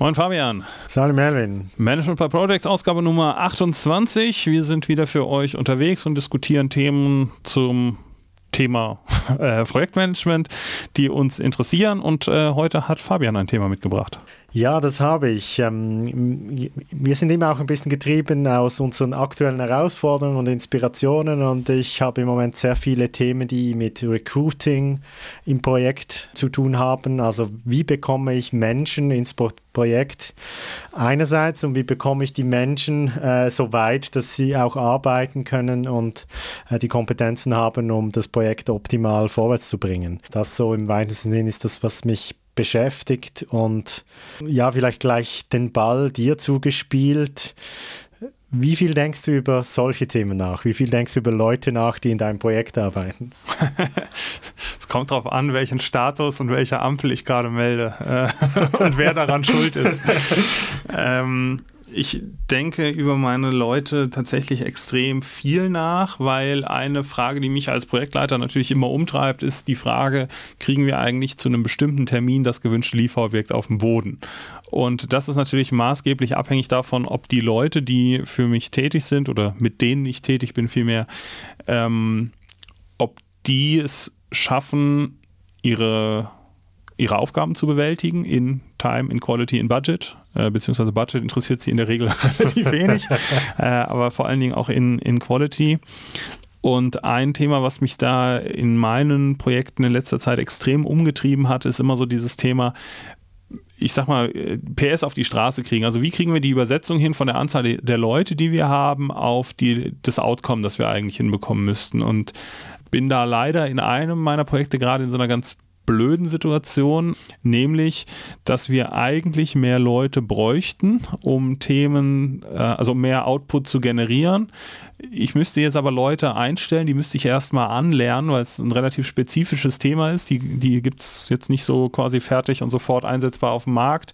Moin Fabian. Salut Melvin. Management by Projects, Ausgabe Nummer 28. Wir sind wieder für euch unterwegs und diskutieren Themen zum Thema äh, Projektmanagement, die uns interessieren. Und äh, heute hat Fabian ein Thema mitgebracht. Ja, das habe ich. Ähm, wir sind immer auch ein bisschen getrieben aus unseren aktuellen Herausforderungen und Inspirationen und ich habe im Moment sehr viele Themen, die mit Recruiting im Projekt zu tun haben. Also wie bekomme ich Menschen ins Projekt einerseits und wie bekomme ich die Menschen äh, so weit, dass sie auch arbeiten können und äh, die Kompetenzen haben, um das Projekt optimal vorwärts zu bringen. Das so im weitesten Sinn ist das, was mich beschäftigt und ja, vielleicht gleich den Ball dir zugespielt. Wie viel denkst du über solche Themen nach? Wie viel denkst du über Leute nach, die in deinem Projekt arbeiten? es kommt darauf an, welchen Status und welche Ampel ich gerade melde äh, und wer daran schuld ist. Ähm, ich denke über meine Leute tatsächlich extrem viel nach, weil eine Frage, die mich als Projektleiter natürlich immer umtreibt, ist die Frage, kriegen wir eigentlich zu einem bestimmten Termin das gewünschte Lieferobjekt auf dem Boden? Und das ist natürlich maßgeblich abhängig davon, ob die Leute, die für mich tätig sind oder mit denen ich tätig bin vielmehr, ähm, ob die es schaffen, ihre ihre Aufgaben zu bewältigen in Time, in Quality, in Budget. Äh, beziehungsweise Budget interessiert sie in der Regel relativ wenig, äh, aber vor allen Dingen auch in, in Quality. Und ein Thema, was mich da in meinen Projekten in letzter Zeit extrem umgetrieben hat, ist immer so dieses Thema, ich sag mal, PS auf die Straße kriegen. Also wie kriegen wir die Übersetzung hin von der Anzahl der Leute, die wir haben, auf die, das Outcome, das wir eigentlich hinbekommen müssten. Und bin da leider in einem meiner Projekte gerade in so einer ganz blöden Situation, nämlich, dass wir eigentlich mehr Leute bräuchten, um Themen, äh, also mehr Output zu generieren. Ich müsste jetzt aber Leute einstellen, die müsste ich erstmal anlernen, weil es ein relativ spezifisches Thema ist. Die, die gibt es jetzt nicht so quasi fertig und sofort einsetzbar auf dem Markt.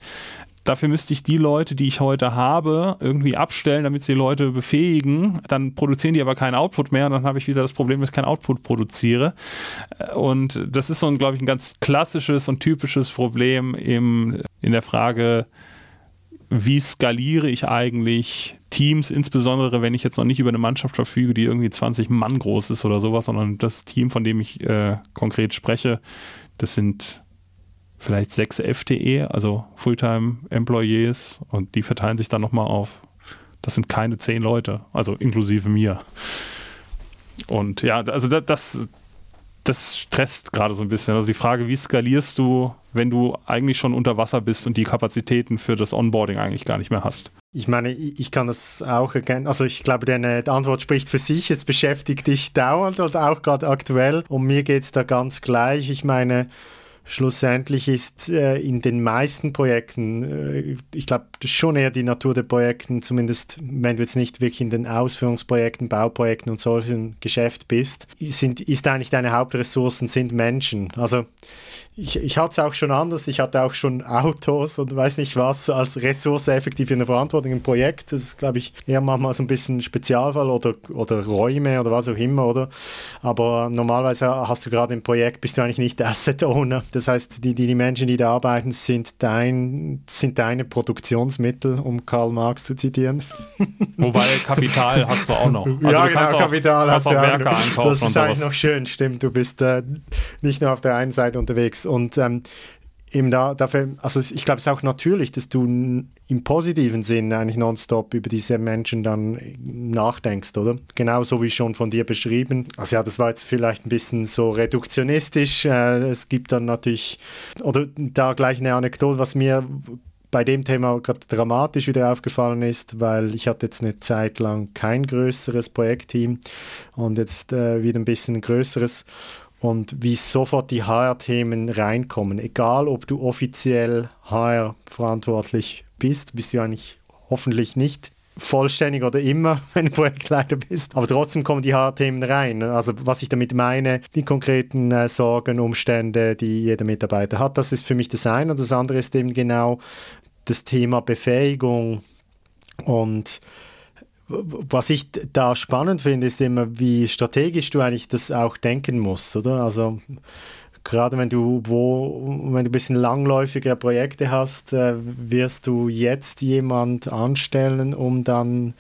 Dafür müsste ich die Leute, die ich heute habe, irgendwie abstellen, damit sie Leute befähigen. Dann produzieren die aber keinen Output mehr und dann habe ich wieder das Problem, dass ich keinen Output produziere. Und das ist so, ein, glaube ich, ein ganz klassisches und typisches Problem im, in der Frage, wie skaliere ich eigentlich Teams, insbesondere wenn ich jetzt noch nicht über eine Mannschaft verfüge, die irgendwie 20 Mann groß ist oder sowas, sondern das Team, von dem ich äh, konkret spreche, das sind vielleicht sechs FTE, also Fulltime Employees und die verteilen sich dann nochmal auf, das sind keine zehn Leute, also inklusive mir. Und ja, also das, das stresst gerade so ein bisschen. Also die Frage, wie skalierst du, wenn du eigentlich schon unter Wasser bist und die Kapazitäten für das Onboarding eigentlich gar nicht mehr hast? Ich meine, ich kann das auch erkennen. Also ich glaube, deine Antwort spricht für sich. Es beschäftigt dich dauernd und auch gerade aktuell. Und mir geht es da ganz gleich. Ich meine, schlussendlich ist äh, in den meisten Projekten, äh, ich glaube, schon eher die Natur der Projekten, zumindest wenn du jetzt nicht wirklich in den Ausführungsprojekten, Bauprojekten und solchen Geschäft bist, sind, ist eigentlich deine Hauptressourcen sind Menschen. Also ich, ich hatte es auch schon anders. Ich hatte auch schon Autos und weiß nicht was als Ressource effektiv in der Verantwortung im Projekt. Das ist, glaube ich, eher manchmal so ein bisschen Spezialfall oder, oder Räume oder was auch immer, oder? Aber normalerweise hast du gerade im Projekt, bist du eigentlich nicht Asset Owner. Das heißt, die, die, die Menschen, die da arbeiten, sind, dein, sind deine Produktionsmittel, um Karl Marx zu zitieren. Wobei Kapital hast du auch noch. Also ja, genau, auch, Kapital hast du auch. Werke noch. Das ist eigentlich noch schön, stimmt. Du bist äh, nicht nur auf der einen Seite unterwegs. Und ähm, eben da, dafür, also ich glaube, es ist auch natürlich, dass du im positiven Sinn eigentlich nonstop über diese Menschen dann nachdenkst, oder? Genauso wie schon von dir beschrieben. Also ja, das war jetzt vielleicht ein bisschen so reduktionistisch. Äh, es gibt dann natürlich, oder da gleich eine Anekdote, was mir bei dem Thema gerade dramatisch wieder aufgefallen ist, weil ich hatte jetzt eine Zeit lang kein größeres Projektteam und jetzt äh, wieder ein bisschen größeres und wie sofort die HR-Themen reinkommen. Egal, ob du offiziell HR verantwortlich bist, bist du eigentlich hoffentlich nicht vollständig oder immer, du Projektleiter bist. Aber trotzdem kommen die HR-Themen rein. Also was ich damit meine, die konkreten äh, Sorgen, Umstände, die jeder Mitarbeiter hat, das ist für mich das eine. Und das andere ist eben genau das Thema Befähigung und was ich da spannend finde, ist immer, wie strategisch du eigentlich das auch denken musst, oder? Also gerade wenn du wo, wenn du ein bisschen langläufige Projekte hast, äh, wirst du jetzt jemand anstellen, um dann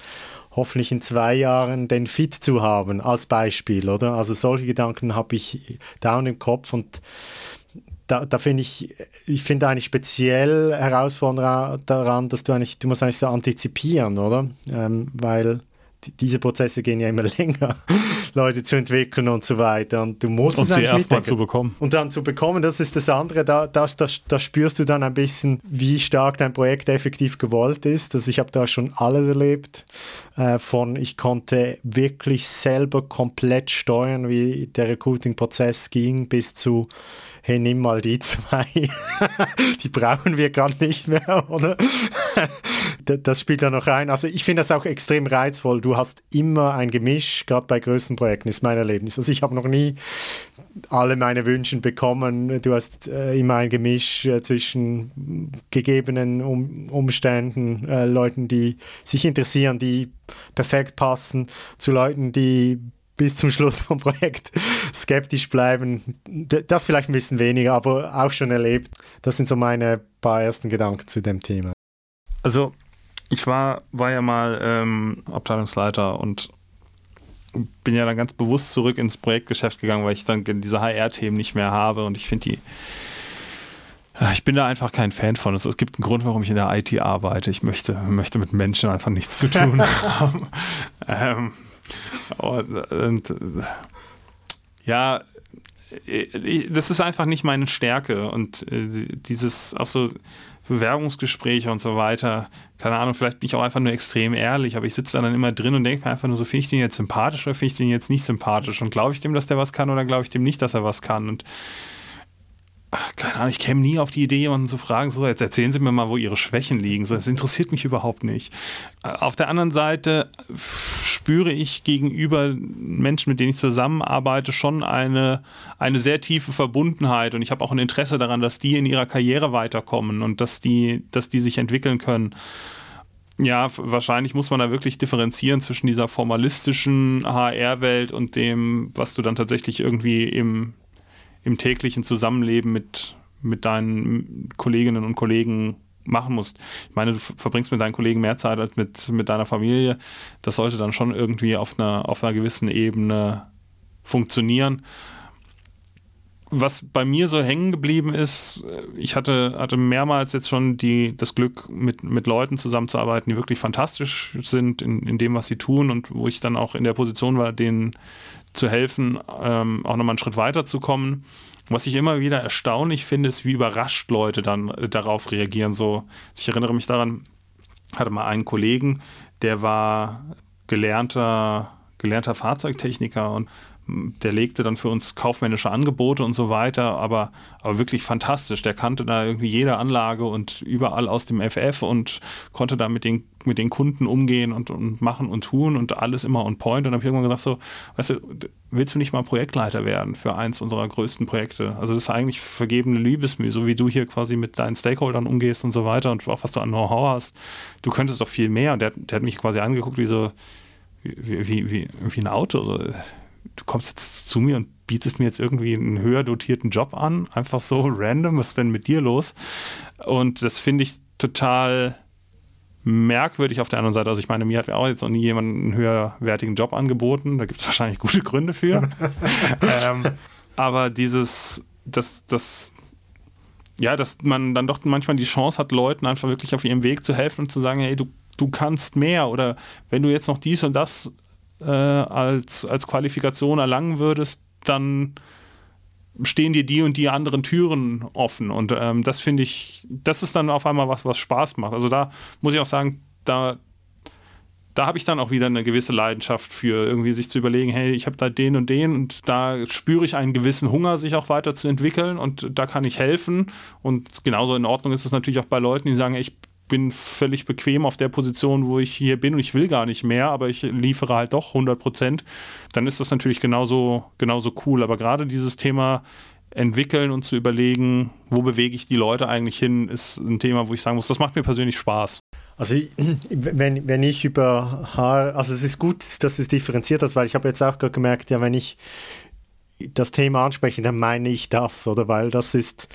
hoffentlich in zwei Jahren den Fit zu haben, als Beispiel, oder? Also solche Gedanken habe ich da im Kopf und da, da finde ich, ich finde eigentlich speziell herausfordernd daran, dass du eigentlich, du musst eigentlich so antizipieren, oder? Ähm, weil diese Prozesse gehen ja immer länger, Leute zu entwickeln und so weiter. Und du musst und es sie erstmal zu bekommen. Und dann zu bekommen, das ist das andere, da, das, das, das spürst du dann ein bisschen, wie stark dein Projekt effektiv gewollt ist. Also ich habe da schon alles erlebt. Äh, von ich konnte wirklich selber komplett steuern, wie der Recruiting-Prozess ging, bis zu hey, nimm mal die zwei. die brauchen wir gar nicht mehr, oder? Das spielt da noch rein. Also ich finde das auch extrem reizvoll. Du hast immer ein Gemisch, gerade bei größten Projekten, ist mein Erlebnis. Also ich habe noch nie alle meine Wünsche bekommen. Du hast äh, immer ein Gemisch äh, zwischen gegebenen um Umständen, äh, Leuten, die sich interessieren, die perfekt passen, zu Leuten, die bis zum Schluss vom Projekt skeptisch bleiben. Das vielleicht ein bisschen weniger, aber auch schon erlebt. Das sind so meine paar ersten Gedanken zu dem Thema. Also ich war, war ja mal ähm, Abteilungsleiter und bin ja dann ganz bewusst zurück ins Projektgeschäft gegangen, weil ich dann diese HR-Themen nicht mehr habe und ich finde die ich bin da einfach kein Fan von. Es, gibt einen Grund, warum ich in der IT arbeite. Ich möchte, möchte mit Menschen einfach nichts zu tun haben. ähm, und, und, ja, das ist einfach nicht meine Stärke und äh, dieses auch so Bewerbungsgespräche und so weiter, keine Ahnung, vielleicht bin ich auch einfach nur extrem ehrlich, aber ich sitze dann immer drin und denke mir einfach nur so, finde ich den jetzt sympathisch oder finde ich den jetzt nicht sympathisch? Und glaube ich dem, dass der was kann oder glaube ich dem nicht, dass er was kann? Und keine Ahnung, ich käme nie auf die Idee, jemanden zu fragen, so, jetzt erzählen Sie mir mal, wo Ihre Schwächen liegen. So, das interessiert mich überhaupt nicht. Auf der anderen Seite spüre ich gegenüber Menschen, mit denen ich zusammenarbeite, schon eine, eine sehr tiefe Verbundenheit und ich habe auch ein Interesse daran, dass die in ihrer Karriere weiterkommen und dass die, dass die sich entwickeln können. Ja, wahrscheinlich muss man da wirklich differenzieren zwischen dieser formalistischen HR-Welt und dem, was du dann tatsächlich irgendwie im im täglichen Zusammenleben mit, mit deinen Kolleginnen und Kollegen machen musst. Ich meine, du verbringst mit deinen Kollegen mehr Zeit als mit, mit deiner Familie. Das sollte dann schon irgendwie auf einer, auf einer gewissen Ebene funktionieren. Was bei mir so hängen geblieben ist, ich hatte, hatte mehrmals jetzt schon die, das Glück, mit, mit Leuten zusammenzuarbeiten, die wirklich fantastisch sind in, in dem, was sie tun und wo ich dann auch in der Position war, denen zu helfen, ähm, auch nochmal einen Schritt weiter zu kommen. Was ich immer wieder erstaunlich finde, ist, wie überrascht Leute dann äh, darauf reagieren. So, ich erinnere mich daran, hatte mal einen Kollegen, der war gelernter, gelernter Fahrzeugtechniker und der legte dann für uns kaufmännische Angebote und so weiter, aber, aber wirklich fantastisch. Der kannte da irgendwie jede Anlage und überall aus dem FF und konnte da mit den, mit den Kunden umgehen und, und machen und tun und alles immer on point. Und dann habe ich irgendwann gesagt, so, weißt du, willst du nicht mal Projektleiter werden für eins unserer größten Projekte? Also das ist eigentlich vergebene Liebesmühe, so wie du hier quasi mit deinen Stakeholdern umgehst und so weiter und auch was du an Know-how hast. Du könntest doch viel mehr. Und der, der hat mich quasi angeguckt wie so, wie, wie, wie, wie ein Auto. So du kommst jetzt zu mir und bietest mir jetzt irgendwie einen höher dotierten Job an, einfach so random, was ist denn mit dir los? Und das finde ich total merkwürdig auf der anderen Seite. Also ich meine, mir hat auch jetzt noch nie jemand einen höherwertigen Job angeboten. Da gibt es wahrscheinlich gute Gründe für. ähm, aber dieses, das, das, ja, dass man dann doch manchmal die Chance hat, Leuten einfach wirklich auf ihrem Weg zu helfen und zu sagen, hey, du, du kannst mehr oder wenn du jetzt noch dies und das äh, als, als Qualifikation erlangen würdest, dann stehen dir die und die anderen Türen offen. Und ähm, das finde ich, das ist dann auf einmal was, was Spaß macht. Also da muss ich auch sagen, da, da habe ich dann auch wieder eine gewisse Leidenschaft für, irgendwie sich zu überlegen, hey, ich habe da den und den und da spüre ich einen gewissen Hunger, sich auch weiterzuentwickeln und da kann ich helfen. Und genauso in Ordnung ist es natürlich auch bei Leuten, die sagen, ich bin völlig bequem auf der Position, wo ich hier bin und ich will gar nicht mehr, aber ich liefere halt doch 100 Prozent, dann ist das natürlich genauso, genauso cool. Aber gerade dieses Thema entwickeln und zu überlegen, wo bewege ich die Leute eigentlich hin, ist ein Thema, wo ich sagen muss, das macht mir persönlich Spaß. Also wenn, wenn ich über Haar, also es ist gut, dass es differenziert hast, weil ich habe jetzt auch gerade gemerkt, ja, wenn ich das Thema anspreche, dann meine ich das, oder? Weil das ist,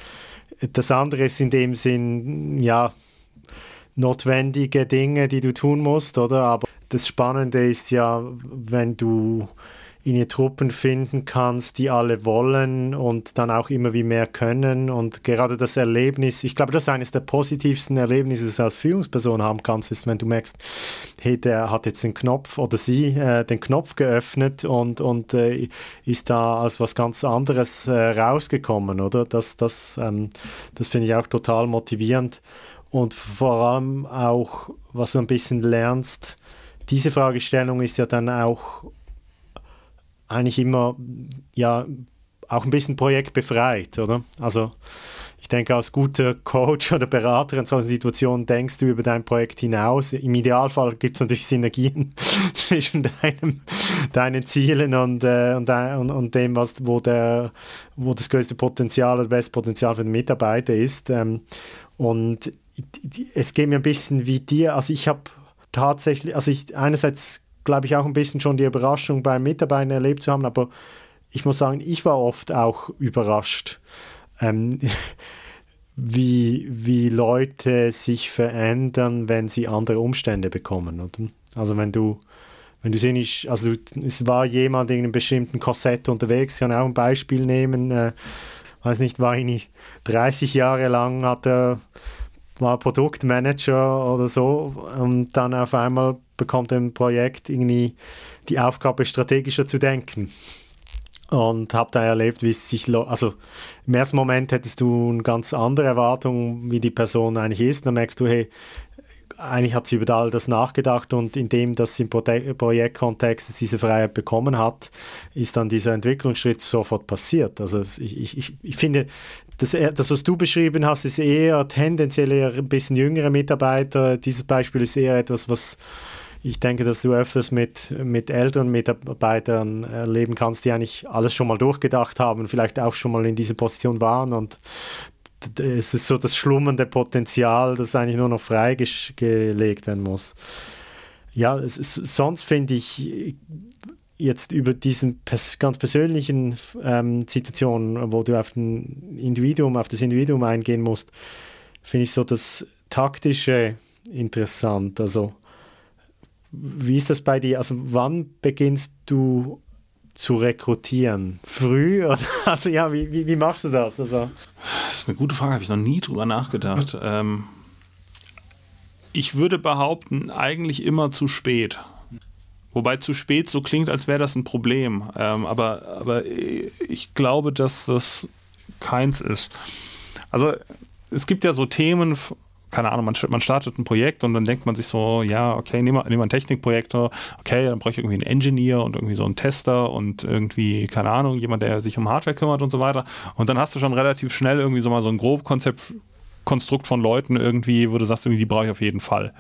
das andere ist in dem Sinn, ja, notwendige Dinge, die du tun musst, oder? Aber das Spannende ist ja, wenn du in Truppen finden kannst, die alle wollen und dann auch immer wie mehr können. Und gerade das Erlebnis, ich glaube, das ist eines der positivsten Erlebnisse, das du als Führungsperson haben kannst, ist, wenn du merkst, hey, der hat jetzt den Knopf oder sie äh, den Knopf geöffnet und, und äh, ist da als was ganz anderes äh, rausgekommen, oder? Das, das, ähm, das finde ich auch total motivierend. Und vor allem auch, was du ein bisschen lernst, diese Fragestellung ist ja dann auch eigentlich immer ja auch ein bisschen projektbefreit, oder? Also ich denke, als guter Coach oder Berater in solchen Situationen denkst du über dein Projekt hinaus. Im Idealfall gibt es natürlich Synergien zwischen deinem, deinen Zielen und, äh, und, und, und, dem, was, wo, der, wo das größte Potenzial oder das beste Potenzial für den Mitarbeiter ist. Ähm, und es geht mir ein bisschen wie dir. Also ich habe tatsächlich, also ich einerseits glaube ich, auch ein bisschen schon die Überraschung beim Mitarbeiter erlebt zu haben, aber ich muss sagen, ich war oft auch überrascht, ähm, wie, wie Leute sich verändern, wenn sie andere Umstände bekommen. Oder? Also wenn du, wenn du siehst, also es war jemand in einem bestimmten Korsett unterwegs, kann auch ein Beispiel nehmen, äh, weiß nicht, war ich 30 Jahre lang, hat er war Produktmanager oder so und dann auf einmal bekommt ein Projekt irgendwie die Aufgabe, strategischer zu denken. Und habe da erlebt, wie es sich, also im ersten Moment hättest du eine ganz andere Erwartung, wie die Person eigentlich ist. Dann merkst du, hey, eigentlich hat sie über all das nachgedacht und indem das im Projektkontext diese Freiheit bekommen hat, ist dann dieser Entwicklungsschritt sofort passiert. Also ich, ich, ich finde, das, das, was du beschrieben hast, ist eher tendenziell eher ein bisschen jüngere Mitarbeiter. Dieses Beispiel ist eher etwas, was ich denke, dass du öfters mit, mit älteren Mitarbeitern erleben kannst, die eigentlich alles schon mal durchgedacht haben, vielleicht auch schon mal in dieser Position waren und es ist so das schlummernde Potenzial, das eigentlich nur noch freigelegt werden muss. Ja, es, sonst finde ich jetzt über diesen pers ganz persönlichen ähm, Situationen, wo du auf ein Individuum, auf das Individuum eingehen musst, finde ich so das taktische interessant. Also wie ist das bei dir? Also wann beginnst du zu rekrutieren? Früh? Oder? Also ja, wie, wie, wie, machst du das? Also, das ist eine gute Frage, habe ich noch nie drüber nachgedacht. ähm, ich würde behaupten, eigentlich immer zu spät. Wobei zu spät so klingt, als wäre das ein Problem. Ähm, aber, aber ich glaube, dass das keins ist. Also es gibt ja so Themen, keine Ahnung, man, man startet ein Projekt und dann denkt man sich so, ja, okay, nehmen wir, nehmen wir ein Technikprojekt, okay, dann brauche ich irgendwie einen Engineer und irgendwie so einen Tester und irgendwie, keine Ahnung, jemand, der sich um Hardware kümmert und so weiter. Und dann hast du schon relativ schnell irgendwie so mal so ein Grobkonzept, Konstrukt von Leuten irgendwie, wo du sagst, irgendwie, die brauche ich auf jeden Fall.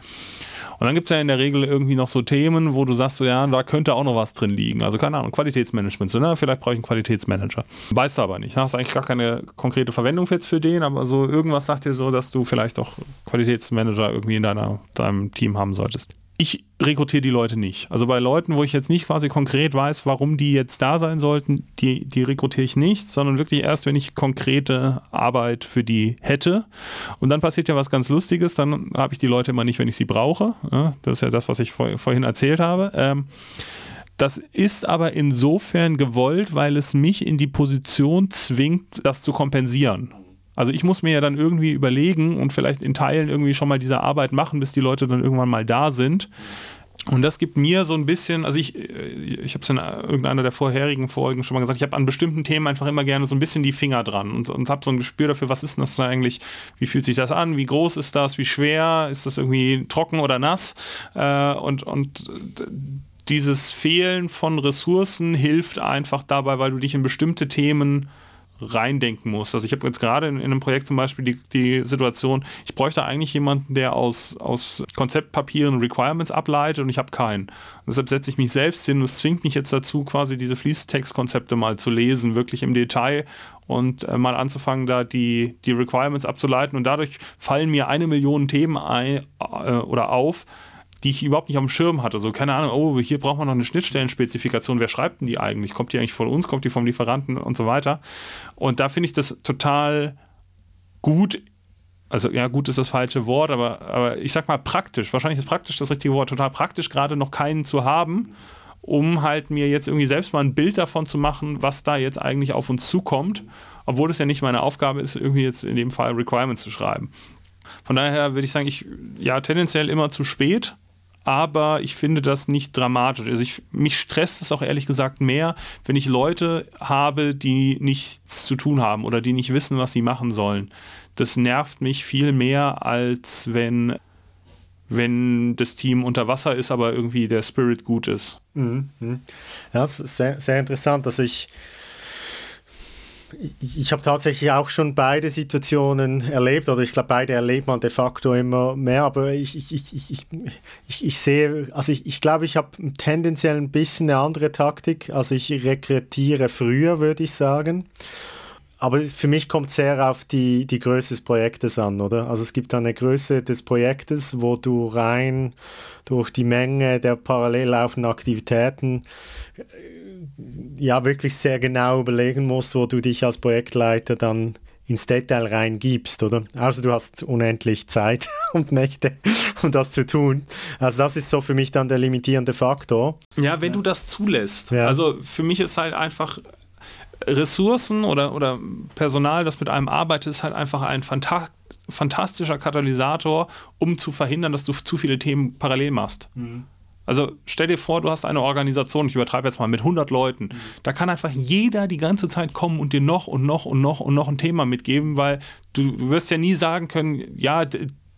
Und dann gibt es ja in der Regel irgendwie noch so Themen, wo du sagst, so, ja, da könnte auch noch was drin liegen. Also keine Ahnung, Qualitätsmanagement, so, ne? vielleicht brauche ich einen Qualitätsmanager. Weißt du aber nicht. Du hast eigentlich gar keine konkrete Verwendung jetzt für den, aber so irgendwas sagt dir so, dass du vielleicht auch Qualitätsmanager irgendwie in deiner, deinem Team haben solltest ich rekrutiere die Leute nicht. Also bei Leuten, wo ich jetzt nicht quasi konkret weiß, warum die jetzt da sein sollten, die, die rekrutiere ich nicht, sondern wirklich erst, wenn ich konkrete Arbeit für die hätte. Und dann passiert ja was ganz Lustiges, dann habe ich die Leute immer nicht, wenn ich sie brauche. Das ist ja das, was ich vor, vorhin erzählt habe. Ähm, das ist aber insofern gewollt, weil es mich in die Position zwingt, das zu kompensieren. Also ich muss mir ja dann irgendwie überlegen und vielleicht in Teilen irgendwie schon mal diese Arbeit machen, bis die Leute dann irgendwann mal da sind. Und das gibt mir so ein bisschen, also ich, äh, ich habe es in irgendeiner der vorherigen Folgen schon mal gesagt, ich habe an bestimmten Themen einfach immer gerne so ein bisschen die Finger dran und, und habe so ein Gespür dafür, was ist das eigentlich, wie fühlt sich das an, wie groß ist das, wie schwer, ist das irgendwie trocken oder nass äh, und, und dieses Fehlen von Ressourcen hilft einfach dabei, weil du dich in bestimmte Themen reindenken muss. Also ich habe jetzt gerade in, in, einem Projekt zum Beispiel die, die Situation, ich bräuchte eigentlich jemanden, der aus, aus Konzeptpapieren Requirements ableitet und ich habe keinen. Deshalb setze ich mich selbst hin und es zwingt mich jetzt dazu, quasi diese Fließtextkonzepte mal zu lesen, wirklich im Detail und äh, mal anzufangen, da die, die Requirements abzuleiten und dadurch fallen mir eine Million Themen ein, äh, oder auf, die ich überhaupt nicht auf dem Schirm hatte. So, keine Ahnung, oh, hier braucht man noch eine Schnittstellenspezifikation. Wer schreibt denn die eigentlich? Kommt die eigentlich von uns? Kommt die vom Lieferanten und so weiter? Und da finde ich das total gut. Also, ja, gut ist das falsche Wort, aber, aber ich sag mal praktisch. Wahrscheinlich ist praktisch das richtige Wort. Total praktisch, gerade noch keinen zu haben, um halt mir jetzt irgendwie selbst mal ein Bild davon zu machen, was da jetzt eigentlich auf uns zukommt. Obwohl es ja nicht meine Aufgabe ist, irgendwie jetzt in dem Fall Requirements zu schreiben. Von daher würde ich sagen, ich, ja, tendenziell immer zu spät, aber ich finde das nicht dramatisch. Also ich, mich stresst es auch ehrlich gesagt mehr, wenn ich Leute habe, die nichts zu tun haben oder die nicht wissen, was sie machen sollen. Das nervt mich viel mehr, als wenn, wenn das Team unter Wasser ist, aber irgendwie der Spirit gut ist. Mhm. mhm. Ja, das ist sehr, sehr interessant. Also ich, ich, ich habe tatsächlich auch schon beide Situationen erlebt, oder ich glaube, beide erlebt man de facto immer mehr, aber ich, ich, ich, ich, ich, ich sehe, also ich, ich glaube, ich habe tendenziell ein bisschen eine andere Taktik. Also ich rekrutiere früher, würde ich sagen. Aber für mich kommt es sehr auf die, die Größe des Projektes an, oder? Also es gibt eine Größe des Projektes, wo du rein durch die Menge der parallel laufenden Aktivitäten ja wirklich sehr genau überlegen musst, wo du dich als Projektleiter dann ins Detail reingibst, oder? Also du hast unendlich Zeit und Nächte, um das zu tun. Also das ist so für mich dann der limitierende Faktor. Ja, wenn du das zulässt. Ja. Also für mich ist halt einfach Ressourcen oder, oder Personal, das mit einem arbeitet, ist halt einfach ein Phanta fantastischer Katalysator, um zu verhindern, dass du zu viele Themen parallel machst. Mhm. Also stell dir vor, du hast eine Organisation, ich übertreibe jetzt mal mit 100 Leuten. Mhm. Da kann einfach jeder die ganze Zeit kommen und dir noch und noch und noch und noch ein Thema mitgeben, weil du wirst ja nie sagen können, ja,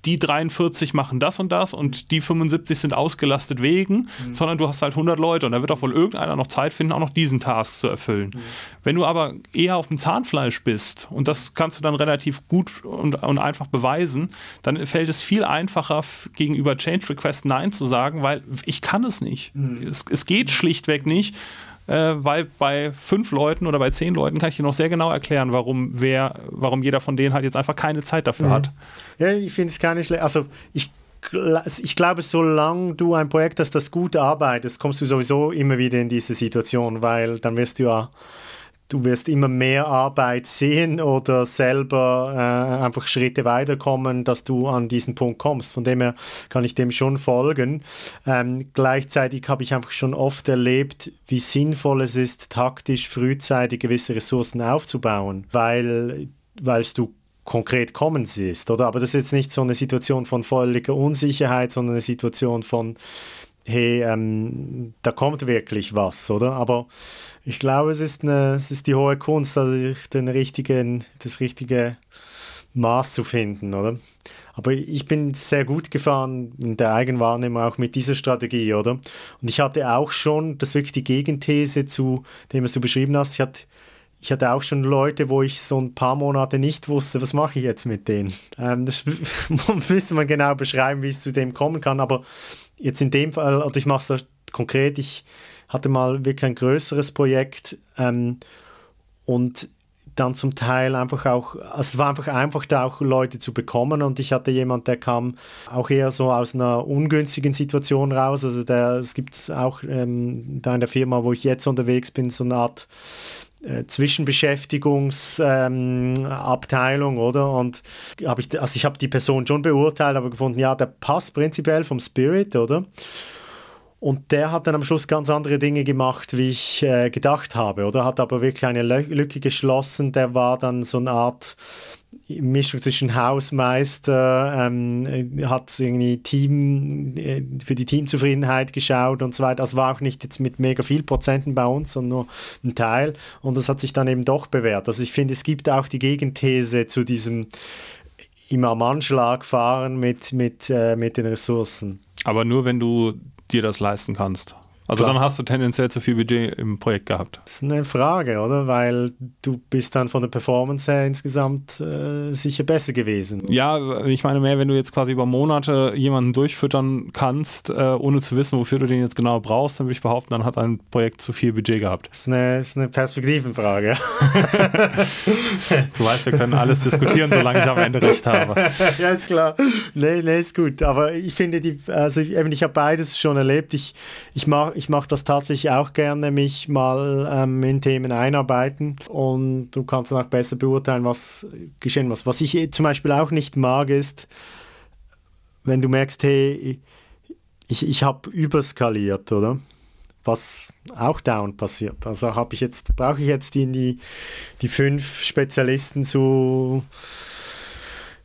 die 43 machen das und das und die 75 sind ausgelastet wegen, mhm. sondern du hast halt 100 Leute und da wird auch wohl irgendeiner noch Zeit finden, auch noch diesen Task zu erfüllen. Mhm. Wenn du aber eher auf dem Zahnfleisch bist und das kannst du dann relativ gut und, und einfach beweisen, dann fällt es viel einfacher gegenüber Change Request Nein zu sagen, weil ich kann es nicht. Mhm. Es, es geht schlichtweg nicht äh, weil bei fünf Leuten oder bei zehn Leuten kann ich dir noch sehr genau erklären, warum wer, warum jeder von denen halt jetzt einfach keine Zeit dafür mhm. hat. Ja, ich finde es gar nicht schlecht. Also ich ich glaube, solange du ein Projekt hast, das gut arbeitet, kommst du sowieso immer wieder in diese Situation, weil dann wirst du ja du wirst immer mehr Arbeit sehen oder selber äh, einfach Schritte weiterkommen, dass du an diesen Punkt kommst. Von dem her kann ich dem schon folgen. Ähm, gleichzeitig habe ich einfach schon oft erlebt, wie sinnvoll es ist, taktisch frühzeitig gewisse Ressourcen aufzubauen, weil weil du konkret kommen siehst, oder? Aber das ist jetzt nicht so eine Situation von völliger Unsicherheit, sondern eine Situation von hey, ähm, da kommt wirklich was, oder? Aber ich glaube, es ist, eine, es ist die hohe Kunst, also den richtigen, das richtige Maß zu finden, oder? Aber ich bin sehr gut gefahren in der Eigenwahrnehmung auch mit dieser Strategie, oder? Und ich hatte auch schon, das ist wirklich die Gegenthese zu dem, was du beschrieben hast, ich hatte, ich hatte auch schon Leute, wo ich so ein paar Monate nicht wusste, was mache ich jetzt mit denen. Ähm, das müsste man genau beschreiben, wie es zu dem kommen kann, aber jetzt in dem Fall, also ich mache es da konkret, ich hatte mal wirklich ein größeres Projekt ähm, und dann zum Teil einfach auch, also es war einfach einfach da auch Leute zu bekommen und ich hatte jemand, der kam auch eher so aus einer ungünstigen Situation raus, also der, es gibt auch ähm, da in der Firma, wo ich jetzt unterwegs bin, so eine Art Zwischenbeschäftigungsabteilung, ähm, oder? Und habe ich, also ich habe die Person schon beurteilt, aber gefunden, ja, der passt prinzipiell vom Spirit, oder? Und der hat dann am Schluss ganz andere Dinge gemacht, wie ich äh, gedacht habe, oder? Hat aber wirklich eine Lücke geschlossen. Der war dann so eine Art Mischung zwischen Hausmeister, ähm, hat irgendwie Team, äh, für die Teamzufriedenheit geschaut und so weiter. Das war auch nicht jetzt mit mega viel Prozenten bei uns, sondern nur ein Teil. Und das hat sich dann eben doch bewährt. Also ich finde, es gibt auch die Gegenthese zu diesem immer am Anschlag fahren mit, mit, äh, mit den Ressourcen. Aber nur wenn du dir das leisten kannst. Also Klar. dann hast du tendenziell zu viel Budget im Projekt gehabt. Das ist eine Frage, oder? Weil du bist dann von der Performance her insgesamt äh, sicher besser gewesen. Ja, ich meine mehr, wenn du jetzt quasi über Monate jemanden durchfüttern kannst, äh, ohne zu wissen, wofür du den jetzt genau brauchst, dann würde ich behaupten, dann hat ein Projekt zu viel Budget gehabt. Das ist eine, ist eine Perspektivenfrage. du weißt, wir können alles diskutieren, solange ich am Ende recht habe. ja, ist klar. Nee, nee, ist gut. Aber ich finde, die, also eben, ich habe beides schon erlebt. Ich, ich mache ich mache das tatsächlich auch gerne, mich mal ähm, in Themen einarbeiten und du kannst dann auch besser beurteilen, was geschehen muss. Was ich zum Beispiel auch nicht mag, ist, wenn du merkst, hey, ich, ich habe überskaliert, oder? Was auch down passiert. Also habe ich jetzt, brauche ich jetzt die, die, die fünf Spezialisten zu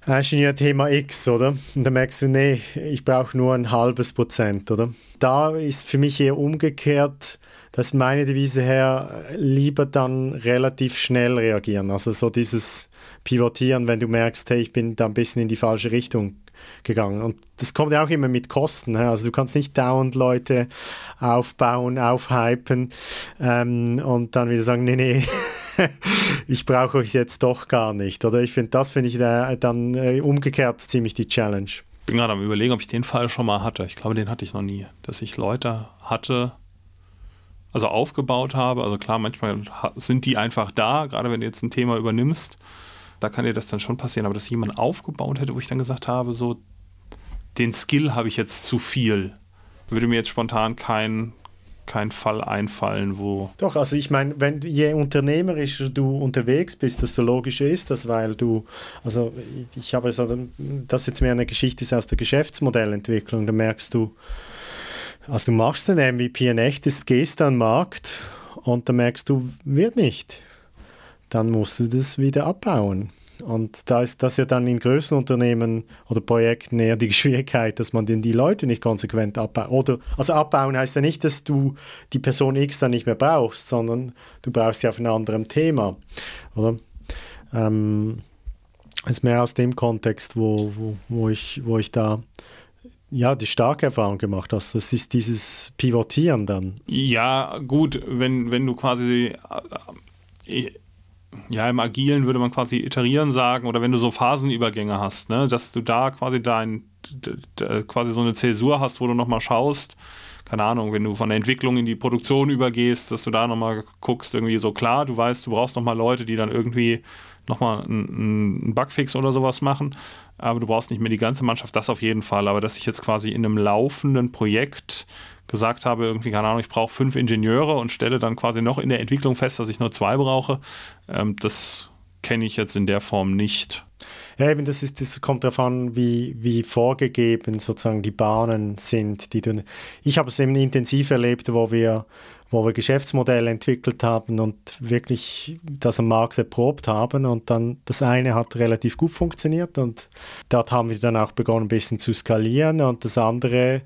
Ingenieurthema X, oder? Und dann merkst du, nee, ich brauche nur ein halbes Prozent, oder? Da ist für mich eher umgekehrt, dass meine Devise her lieber dann relativ schnell reagieren. Also so dieses Pivotieren, wenn du merkst, hey, ich bin da ein bisschen in die falsche Richtung gegangen. Und das kommt ja auch immer mit Kosten. Also du kannst nicht dauernd Leute aufbauen, aufhypen ähm, und dann wieder sagen, nee, nee, ich brauche euch jetzt doch gar nicht. Oder ich finde, das finde ich da, dann äh, umgekehrt ziemlich die Challenge. Ich bin gerade am überlegen, ob ich den Fall schon mal hatte. Ich glaube, den hatte ich noch nie. Dass ich Leute hatte, also aufgebaut habe. Also klar, manchmal sind die einfach da, gerade wenn du jetzt ein Thema übernimmst. Da kann dir das dann schon passieren. Aber dass jemand aufgebaut hätte, wo ich dann gesagt habe, so, den Skill habe ich jetzt zu viel. Würde mir jetzt spontan kein, kein Fall einfallen, wo. Doch, also ich meine, wenn je unternehmerischer du unterwegs bist, desto logischer ist das, weil du, also ich habe so, das jetzt mehr eine Geschichte ist aus der Geschäftsmodellentwicklung, da merkst du, also du machst ein MVP ein echtes, gehst an den Markt und da merkst du, wird nicht. Dann musst du das wieder abbauen. Und da ist das ja dann in größeren Unternehmen oder Projekten eher die Schwierigkeit, dass man denn die Leute nicht konsequent abbaut. Oder, also abbauen heißt ja nicht, dass du die Person X dann nicht mehr brauchst, sondern du brauchst sie auf einem anderen Thema. Oder? Ähm, ist mehr aus dem Kontext, wo, wo, wo, ich, wo ich da ja, die starke Erfahrung gemacht hast. Das ist dieses Pivotieren dann. Ja, gut, wenn, wenn du quasi äh, ja, im Agilen würde man quasi iterieren sagen, oder wenn du so Phasenübergänge hast, ne, dass du da quasi dein, quasi so eine Zäsur hast, wo du nochmal schaust, keine Ahnung, wenn du von der Entwicklung in die Produktion übergehst, dass du da nochmal guckst, irgendwie so klar, du weißt, du brauchst nochmal Leute, die dann irgendwie nochmal einen Bugfix oder sowas machen, aber du brauchst nicht mehr die ganze Mannschaft, das auf jeden Fall, aber dass ich jetzt quasi in einem laufenden Projekt gesagt habe, irgendwie, keine Ahnung, ich brauche fünf Ingenieure und stelle dann quasi noch in der Entwicklung fest, dass ich nur zwei brauche, ähm, das kenne ich jetzt in der Form nicht. Ja, eben, das, ist, das kommt darauf an, wie, wie vorgegeben sozusagen die Bahnen sind. Die du, ich habe es eben intensiv erlebt, wo wir, wo wir Geschäftsmodelle entwickelt haben und wirklich das am Markt erprobt haben und dann das eine hat relativ gut funktioniert und dort haben wir dann auch begonnen ein bisschen zu skalieren und das andere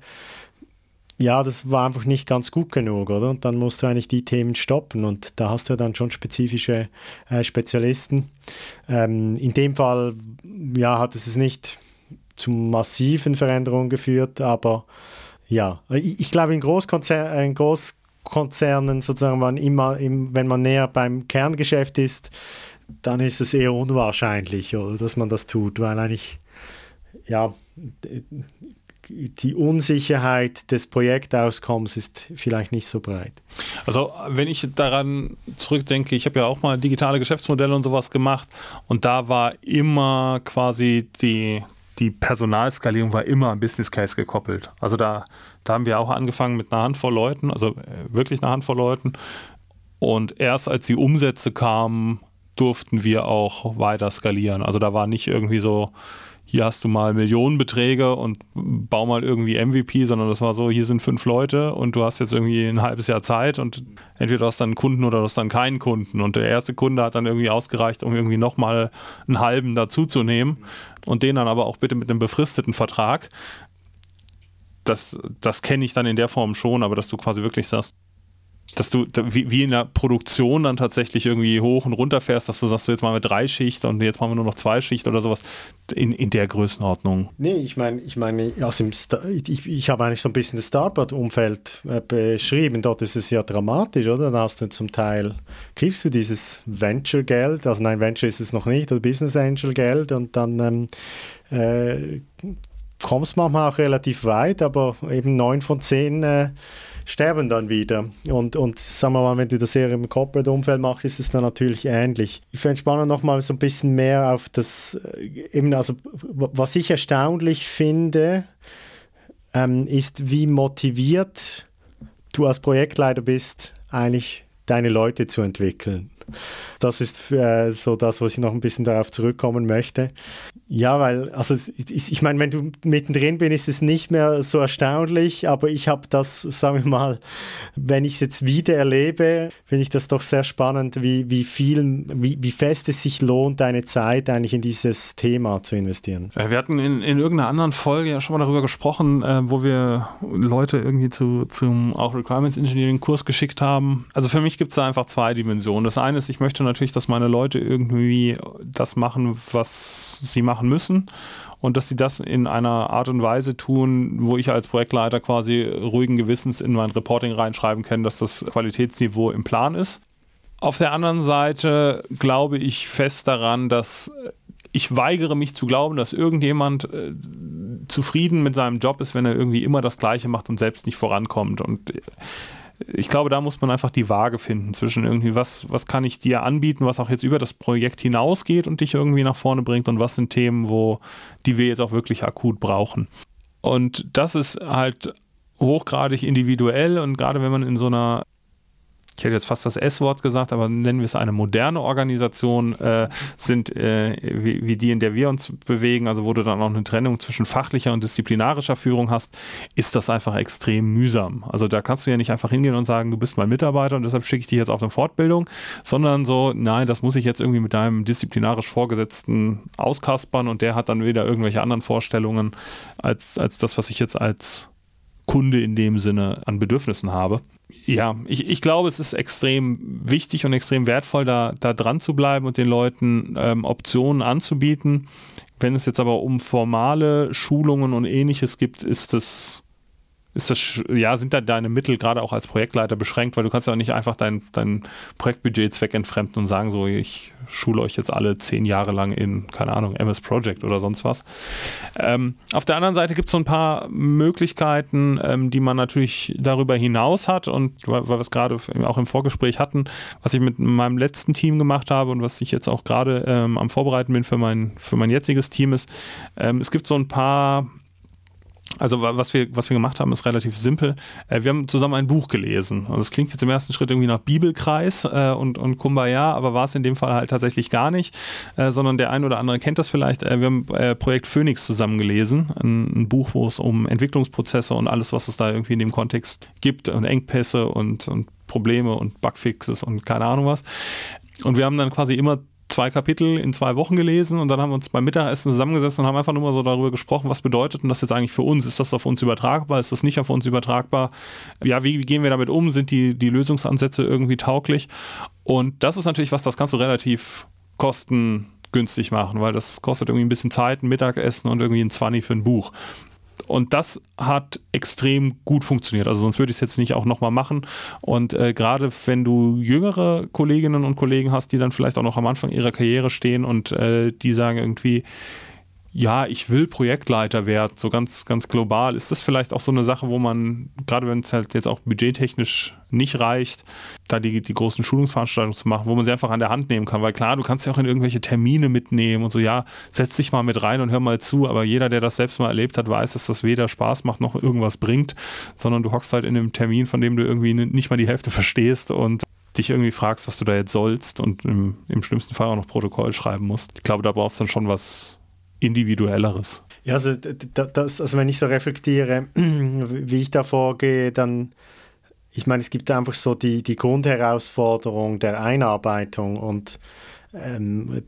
ja, das war einfach nicht ganz gut genug, oder? Und dann musst du eigentlich die Themen stoppen und da hast du dann schon spezifische äh, Spezialisten. Ähm, in dem Fall, ja, hat es nicht zu massiven Veränderungen geführt, aber ja, ich, ich glaube, in Großkonzernen, in Großkonzernen sozusagen, man immer, im, wenn man näher beim Kerngeschäft ist, dann ist es eher unwahrscheinlich, oder, dass man das tut, weil eigentlich, ja, die Unsicherheit des Projektauskommens ist vielleicht nicht so breit. Also wenn ich daran zurückdenke, ich habe ja auch mal digitale Geschäftsmodelle und sowas gemacht und da war immer quasi die, die Personalskalierung war immer am Business Case gekoppelt. Also da, da haben wir auch angefangen mit einer Handvoll Leuten, also äh, wirklich einer Handvoll Leuten. Und erst als die Umsätze kamen, durften wir auch weiter skalieren. Also da war nicht irgendwie so, hier hast du mal Millionenbeträge und bau mal irgendwie MVP, sondern das war so, hier sind fünf Leute und du hast jetzt irgendwie ein halbes Jahr Zeit und entweder du hast dann einen Kunden oder du hast dann keinen Kunden. Und der erste Kunde hat dann irgendwie ausgereicht, um irgendwie nochmal einen halben dazuzunehmen und den dann aber auch bitte mit einem befristeten Vertrag. Das, das kenne ich dann in der Form schon, aber dass du quasi wirklich sagst, dass du wie, in der Produktion dann tatsächlich irgendwie hoch und runter fährst, dass du sagst, jetzt machen wir drei Schicht und jetzt machen wir nur noch zwei Schicht oder sowas in, in der Größenordnung. Nee, ich meine, ich meine, also ich, ich habe eigentlich so ein bisschen das Startup-Umfeld äh, beschrieben. Dort ist es ja dramatisch, oder? Dann hast du zum Teil, kriegst du dieses Venture-Geld, also nein, Venture ist es noch nicht, oder Business Angel-Geld und dann ähm, äh, kommst manchmal auch relativ weit, aber eben neun von zehn äh, sterben dann wieder. Und, und sagen wir mal, wenn du das eher im Corporate-Umfeld machst, ist es dann natürlich ähnlich. Ich fände spannend, nochmal so ein bisschen mehr auf das, äh, eben, also was ich erstaunlich finde, ähm, ist, wie motiviert du als Projektleiter bist, eigentlich deine Leute zu entwickeln. Das ist äh, so das, wo ich noch ein bisschen darauf zurückkommen möchte. Ja, weil, also ich meine, wenn du mittendrin bist, ist es nicht mehr so erstaunlich, aber ich habe das, sagen wir mal, wenn ich es jetzt wieder erlebe, finde ich das doch sehr spannend, wie, wie viel, wie, wie fest es sich lohnt, deine Zeit eigentlich in dieses Thema zu investieren. Äh, wir hatten in, in irgendeiner anderen Folge ja schon mal darüber gesprochen, äh, wo wir Leute irgendwie zu, zum auch Requirements Engineering Kurs geschickt haben. Also für mich gibt es da einfach zwei Dimensionen. Das eine ist, ich möchte natürlich, dass meine Leute irgendwie das machen, was sie machen machen müssen und dass sie das in einer Art und Weise tun, wo ich als Projektleiter quasi ruhigen Gewissens in mein Reporting reinschreiben kann, dass das Qualitätsniveau im Plan ist. Auf der anderen Seite glaube ich fest daran, dass ich weigere mich zu glauben, dass irgendjemand äh, zufrieden mit seinem Job ist, wenn er irgendwie immer das Gleiche macht und selbst nicht vorankommt. Und ich glaube, da muss man einfach die Waage finden zwischen irgendwie, was, was kann ich dir anbieten, was auch jetzt über das Projekt hinausgeht und dich irgendwie nach vorne bringt und was sind Themen, wo, die wir jetzt auch wirklich akut brauchen. Und das ist halt hochgradig individuell und gerade wenn man in so einer ich hätte jetzt fast das S-Wort gesagt, aber nennen wir es eine moderne Organisation, äh, sind äh, wie, wie, die, in der wir uns bewegen, also wo du dann auch eine Trennung zwischen fachlicher und disziplinarischer Führung hast, ist das einfach extrem mühsam. Also da kannst du ja nicht einfach hingehen und sagen, du bist mein Mitarbeiter und deshalb schicke ich dich jetzt auf eine Fortbildung, sondern so, nein, das muss ich jetzt irgendwie mit deinem disziplinarisch Vorgesetzten auskaspern und der hat dann wieder irgendwelche anderen Vorstellungen als, als das, was ich jetzt als Kunde in dem Sinne an Bedürfnissen habe ja, ich, ich glaube, es ist extrem wichtig und extrem wertvoll, da, da dran zu bleiben und den Leuten ähm, Optionen anzubieten. Wenn es jetzt aber um formale Schulungen und ähnliches gibt, ist das ist das, ja, sind da deine Mittel gerade auch als Projektleiter beschränkt, weil du kannst ja auch nicht einfach dein, dein Projektbudget zweckentfremden und sagen, so, ich schule euch jetzt alle zehn Jahre lang in, keine Ahnung, MS Project oder sonst was. Ähm, auf der anderen Seite gibt es so ein paar Möglichkeiten, ähm, die man natürlich darüber hinaus hat und weil, wir es gerade auch im Vorgespräch hatten, was ich mit meinem letzten Team gemacht habe und was ich jetzt auch gerade ähm, am Vorbereiten bin für mein, für mein jetziges Team ist, ähm, es gibt so ein paar also was wir, was wir gemacht haben, ist relativ simpel. Äh, wir haben zusammen ein Buch gelesen. Und das klingt jetzt im ersten Schritt irgendwie nach Bibelkreis äh, und, und Kumbaya, aber war es in dem Fall halt tatsächlich gar nicht, äh, sondern der ein oder andere kennt das vielleicht. wir haben Projekt Phoenix zusammen gelesen. Ein, ein, Buch, wo es um Entwicklungsprozesse und alles, was es da irgendwie in dem Kontext gibt und Engpässe und, und Probleme und Bugfixes und keine Ahnung was. Und wir haben dann quasi immer zwei Kapitel in zwei Wochen gelesen und dann haben wir uns beim Mittagessen zusammengesetzt und haben einfach nur mal so darüber gesprochen, was bedeutet denn das jetzt eigentlich für uns? Ist das auf uns übertragbar? Ist das nicht auf uns übertragbar? Ja, wie, wie gehen wir damit um? Sind die, die Lösungsansätze irgendwie tauglich? Und das ist natürlich was, das kannst du relativ kostengünstig machen, weil das kostet irgendwie ein bisschen Zeit, ein Mittagessen und irgendwie ein 20 für ein Buch. Und das hat extrem gut funktioniert. Also sonst würde ich es jetzt nicht auch nochmal machen. Und äh, gerade wenn du jüngere Kolleginnen und Kollegen hast, die dann vielleicht auch noch am Anfang ihrer Karriere stehen und äh, die sagen irgendwie, ja, ich will Projektleiter werden, so ganz, ganz global. Ist das vielleicht auch so eine Sache, wo man, gerade wenn es halt jetzt auch budgettechnisch nicht reicht, da die, die großen Schulungsveranstaltungen zu machen, wo man sie einfach an der Hand nehmen kann? Weil klar, du kannst ja auch in irgendwelche Termine mitnehmen und so, ja, setz dich mal mit rein und hör mal zu, aber jeder, der das selbst mal erlebt hat, weiß, dass das weder Spaß macht noch irgendwas bringt, sondern du hockst halt in einem Termin, von dem du irgendwie nicht mal die Hälfte verstehst und dich irgendwie fragst, was du da jetzt sollst und im, im schlimmsten Fall auch noch Protokoll schreiben musst. Ich glaube, da brauchst du dann schon was individuelleres. Ja, also, das, also wenn ich so reflektiere, wie ich da vorgehe, dann, ich meine, es gibt einfach so die, die Grundherausforderung der Einarbeitung und ähm,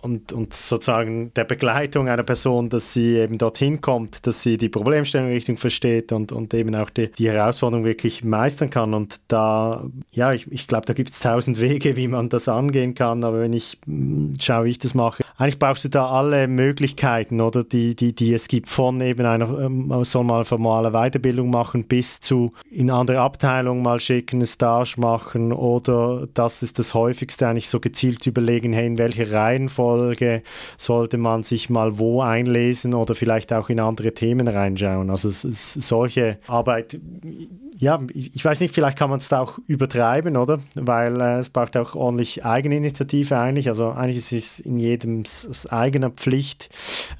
und, und sozusagen der Begleitung einer Person, dass sie eben dorthin kommt, dass sie die Problemstellung richtig versteht und, und eben auch die, die Herausforderung wirklich meistern kann. Und da, ja, ich, ich glaube, da gibt es tausend Wege, wie man das angehen kann, aber wenn ich hm, schaue, wie ich das mache, eigentlich brauchst du da alle Möglichkeiten, oder? Die, die, die es gibt, von eben einer, ähm, man soll mal formale Weiterbildung machen, bis zu in andere Abteilungen mal schicken, eine Stage machen oder das ist das häufigste eigentlich so gezielt überlegen, hey, in welche Reihenfolge sollte man sich mal wo einlesen oder vielleicht auch in andere Themen reinschauen. Also es ist solche Arbeit ja, ich weiß nicht, vielleicht kann man es da auch übertreiben, oder? Weil äh, es braucht auch ordentlich Eigeninitiative eigentlich. Also eigentlich ist es in jedem eigener Pflicht,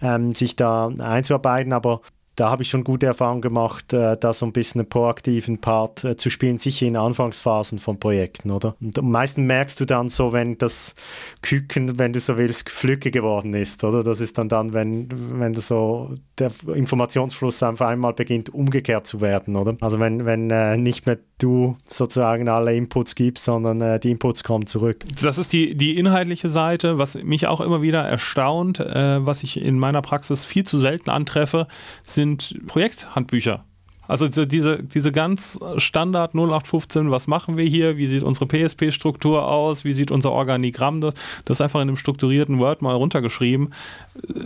ähm, sich da einzuarbeiten, aber da habe ich schon gute Erfahrungen gemacht, äh, da so ein bisschen einen proaktiven Part äh, zu spielen, sicher in Anfangsphasen von Projekten, oder? Und am meisten merkst du dann so, wenn das Küken, wenn du so willst, Flücke geworden ist, oder? Das ist dann dann, wenn, wenn du so der Informationsfluss einfach einmal beginnt umgekehrt zu werden, oder? Also wenn, wenn äh, nicht mehr du sozusagen alle Inputs gibst, sondern äh, die Inputs kommen zurück. Das ist die, die inhaltliche Seite, was mich auch immer wieder erstaunt, äh, was ich in meiner Praxis viel zu selten antreffe, sind Projekthandbücher. Also diese, diese ganz Standard 0815, was machen wir hier, wie sieht unsere PSP-Struktur aus, wie sieht unser Organigramm, das, das ist einfach in einem strukturierten Word mal runtergeschrieben,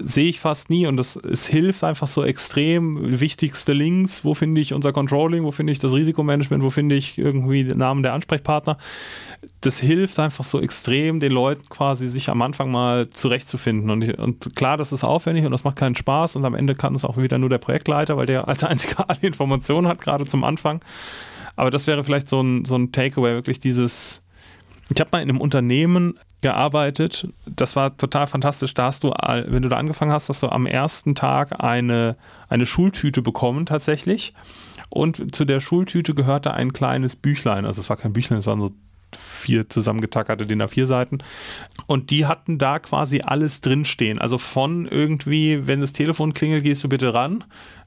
sehe ich fast nie und das, es hilft einfach so extrem, wichtigste Links, wo finde ich unser Controlling, wo finde ich das Risikomanagement, wo finde ich irgendwie den Namen der Ansprechpartner, das hilft einfach so extrem, den Leuten quasi sich am Anfang mal zurechtzufinden. Und, und klar, das ist aufwendig und das macht keinen Spaß und am Ende kann es auch wieder nur der Projektleiter, weil der als einziger alle Informationen hat, gerade zum Anfang. Aber das wäre vielleicht so ein, so ein Takeaway, wirklich dieses. Ich habe mal in einem Unternehmen gearbeitet, das war total fantastisch. Da hast du, wenn du da angefangen hast, hast du am ersten Tag eine, eine Schultüte bekommen tatsächlich. Und zu der Schultüte gehörte ein kleines Büchlein. Also es war kein Büchlein, es waren so vier zusammengetackerte DIN A4 Seiten. Und die hatten da quasi alles drinstehen. Also von irgendwie, wenn das Telefon klingelt, gehst du bitte ran.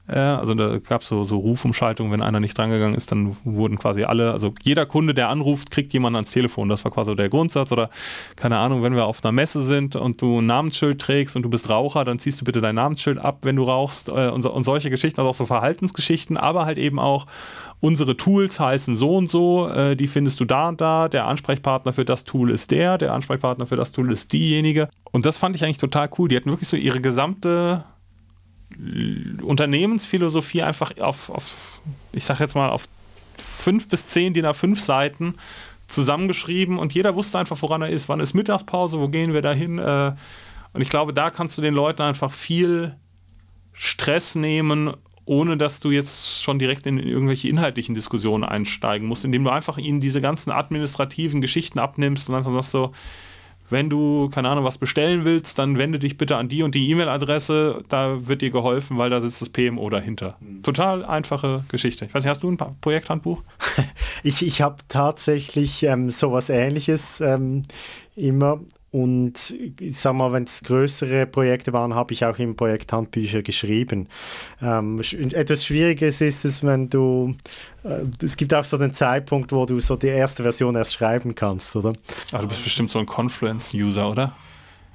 Äh, also da gab es so, so Rufumschaltungen, wenn einer nicht drangegangen ist, dann wurden quasi alle, also jeder Kunde, der anruft, kriegt jemand ans Telefon. Das war quasi der Grundsatz. Oder keine Ahnung, wenn wir auf einer Messe sind und du ein Namensschild trägst und du bist Raucher, dann ziehst du bitte dein Namensschild ab, wenn du rauchst äh, und, und solche Geschichten, also auch so Verhaltensgeschichten, aber halt eben auch unsere Tools heißen so und so, äh, die findest du da und da, der Ansprechpartner für das Tool ist der, der Ansprechpartner für das Tool ist diejenige. Und das fand ich eigentlich total cool. Die hatten wirklich so ihre gesamte Unternehmensphilosophie einfach auf, auf ich sag jetzt mal, auf fünf bis zehn DIN A5 Seiten zusammengeschrieben und jeder wusste einfach, woran er ist. Wann ist Mittagspause, wo gehen wir da hin? Äh, und ich glaube, da kannst du den Leuten einfach viel Stress nehmen ohne dass du jetzt schon direkt in irgendwelche inhaltlichen Diskussionen einsteigen musst, indem du einfach ihnen diese ganzen administrativen Geschichten abnimmst und einfach sagst so, wenn du, keine Ahnung, was bestellen willst, dann wende dich bitte an die und die E-Mail-Adresse, da wird dir geholfen, weil da sitzt das PMO dahinter. Mhm. Total einfache Geschichte. Ich weiß nicht, hast du ein Projekthandbuch? ich ich habe tatsächlich ähm, sowas ähnliches ähm, immer und ich sag mal, wenn es größere Projekte waren, habe ich auch im Projekt Handbücher geschrieben. Ähm, etwas Schwieriges ist es, wenn du, äh, es gibt auch so den Zeitpunkt, wo du so die erste Version erst schreiben kannst, oder? Aber du bist bestimmt so ein Confluence-User, oder?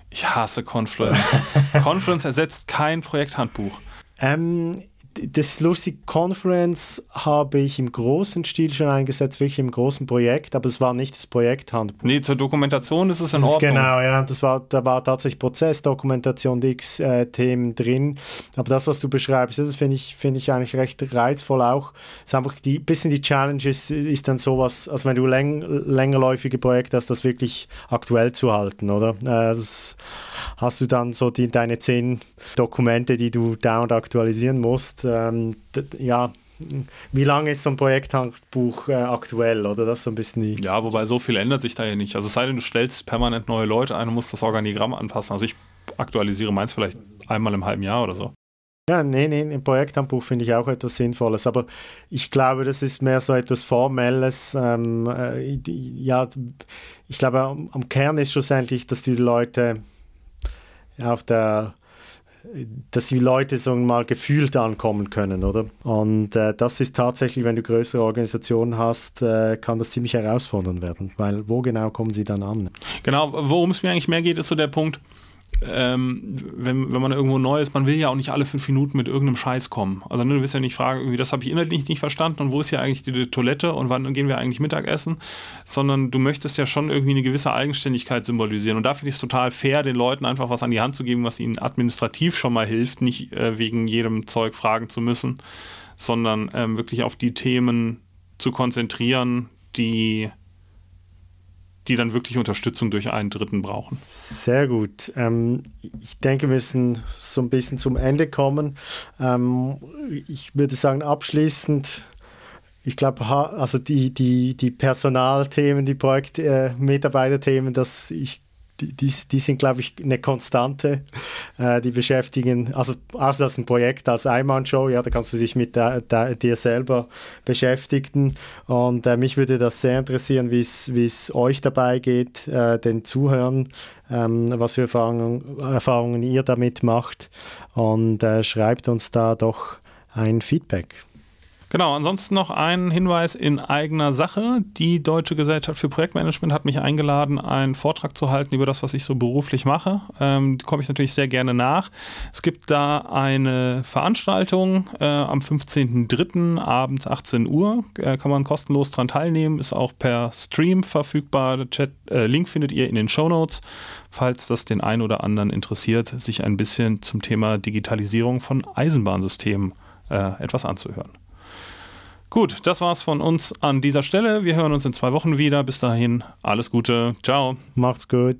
Ich hasse Confluence. Confluence ersetzt kein Projekthandbuch. Ähm, das lustige Conference habe ich im großen Stil schon eingesetzt, wirklich im großen Projekt, aber es war nicht das Projekthandbuch. Nee, zur Dokumentation ist es in Ordnung. Genau, ja, das war, da war tatsächlich Prozessdokumentation, X äh, Themen drin. Aber das, was du beschreibst, das finde ich, finde ich eigentlich recht reizvoll auch. Es ist einfach die bisschen die Challenge ist, ist dann sowas, also wenn du läng, längerläufige Projekte hast, das wirklich aktuell zu halten, oder? Äh, das hast du dann so die, deine zehn Dokumente, die du dauernd aktualisieren musst ähm, ja, wie lange ist so ein Projekthandbuch äh, aktuell, oder? Das ist so ein bisschen die Ja, wobei so viel ändert sich da ja nicht. Also es sei denn, du stellst permanent neue Leute ein und musst das Organigramm anpassen. Also ich aktualisiere meins vielleicht einmal im halben Jahr oder so. Ja, nee, nee, ein Projekthandbuch finde ich auch etwas Sinnvolles, aber ich glaube, das ist mehr so etwas Formelles. Ähm, äh, ja, ich glaube, am, am Kern ist schlussendlich, dass die Leute auf der dass die Leute so mal gefühlt ankommen können, oder? Und äh, das ist tatsächlich, wenn du größere Organisationen hast, äh, kann das ziemlich herausfordernd werden, weil wo genau kommen sie dann an? Genau, worum es mir eigentlich mehr geht, ist so der Punkt, ähm, wenn, wenn man irgendwo neu ist, man will ja auch nicht alle fünf Minuten mit irgendeinem Scheiß kommen. Also ne, du wirst ja nicht fragen, irgendwie, das habe ich inhaltlich nicht verstanden und wo ist hier eigentlich die, die Toilette und wann gehen wir eigentlich Mittagessen, sondern du möchtest ja schon irgendwie eine gewisse Eigenständigkeit symbolisieren. Und da finde ich es total fair, den Leuten einfach was an die Hand zu geben, was ihnen administrativ schon mal hilft, nicht äh, wegen jedem Zeug fragen zu müssen, sondern ähm, wirklich auf die Themen zu konzentrieren, die die dann wirklich Unterstützung durch einen Dritten brauchen. Sehr gut. Ähm, ich denke, wir müssen so ein bisschen zum Ende kommen. Ähm, ich würde sagen, abschließend, ich glaube, also die, die, die Personalthemen, die Projektmitarbeiterthemen, äh, das ich die, die, sind, glaube ich, eine Konstante. Äh, die beschäftigen, also außer das ein Projekt als Einmann-Show, ja, da kannst du dich mit der, der, dir selber beschäftigen. Und äh, mich würde das sehr interessieren, wie es euch dabei geht, äh, den Zuhören, ähm, was für Erfahrungen, Erfahrungen ihr damit macht. Und äh, schreibt uns da doch ein Feedback. Genau, ansonsten noch ein Hinweis in eigener Sache. Die Deutsche Gesellschaft für Projektmanagement hat mich eingeladen, einen Vortrag zu halten über das, was ich so beruflich mache. Ähm, komme ich natürlich sehr gerne nach. Es gibt da eine Veranstaltung äh, am 15.03. abends 18 Uhr. Äh, kann man kostenlos daran teilnehmen, ist auch per Stream verfügbar. Chat, äh, Link findet ihr in den Show Notes, falls das den einen oder anderen interessiert, sich ein bisschen zum Thema Digitalisierung von Eisenbahnsystemen äh, etwas anzuhören. Gut, das war's von uns an dieser Stelle. Wir hören uns in zwei Wochen wieder. Bis dahin, alles Gute. Ciao. Macht's gut.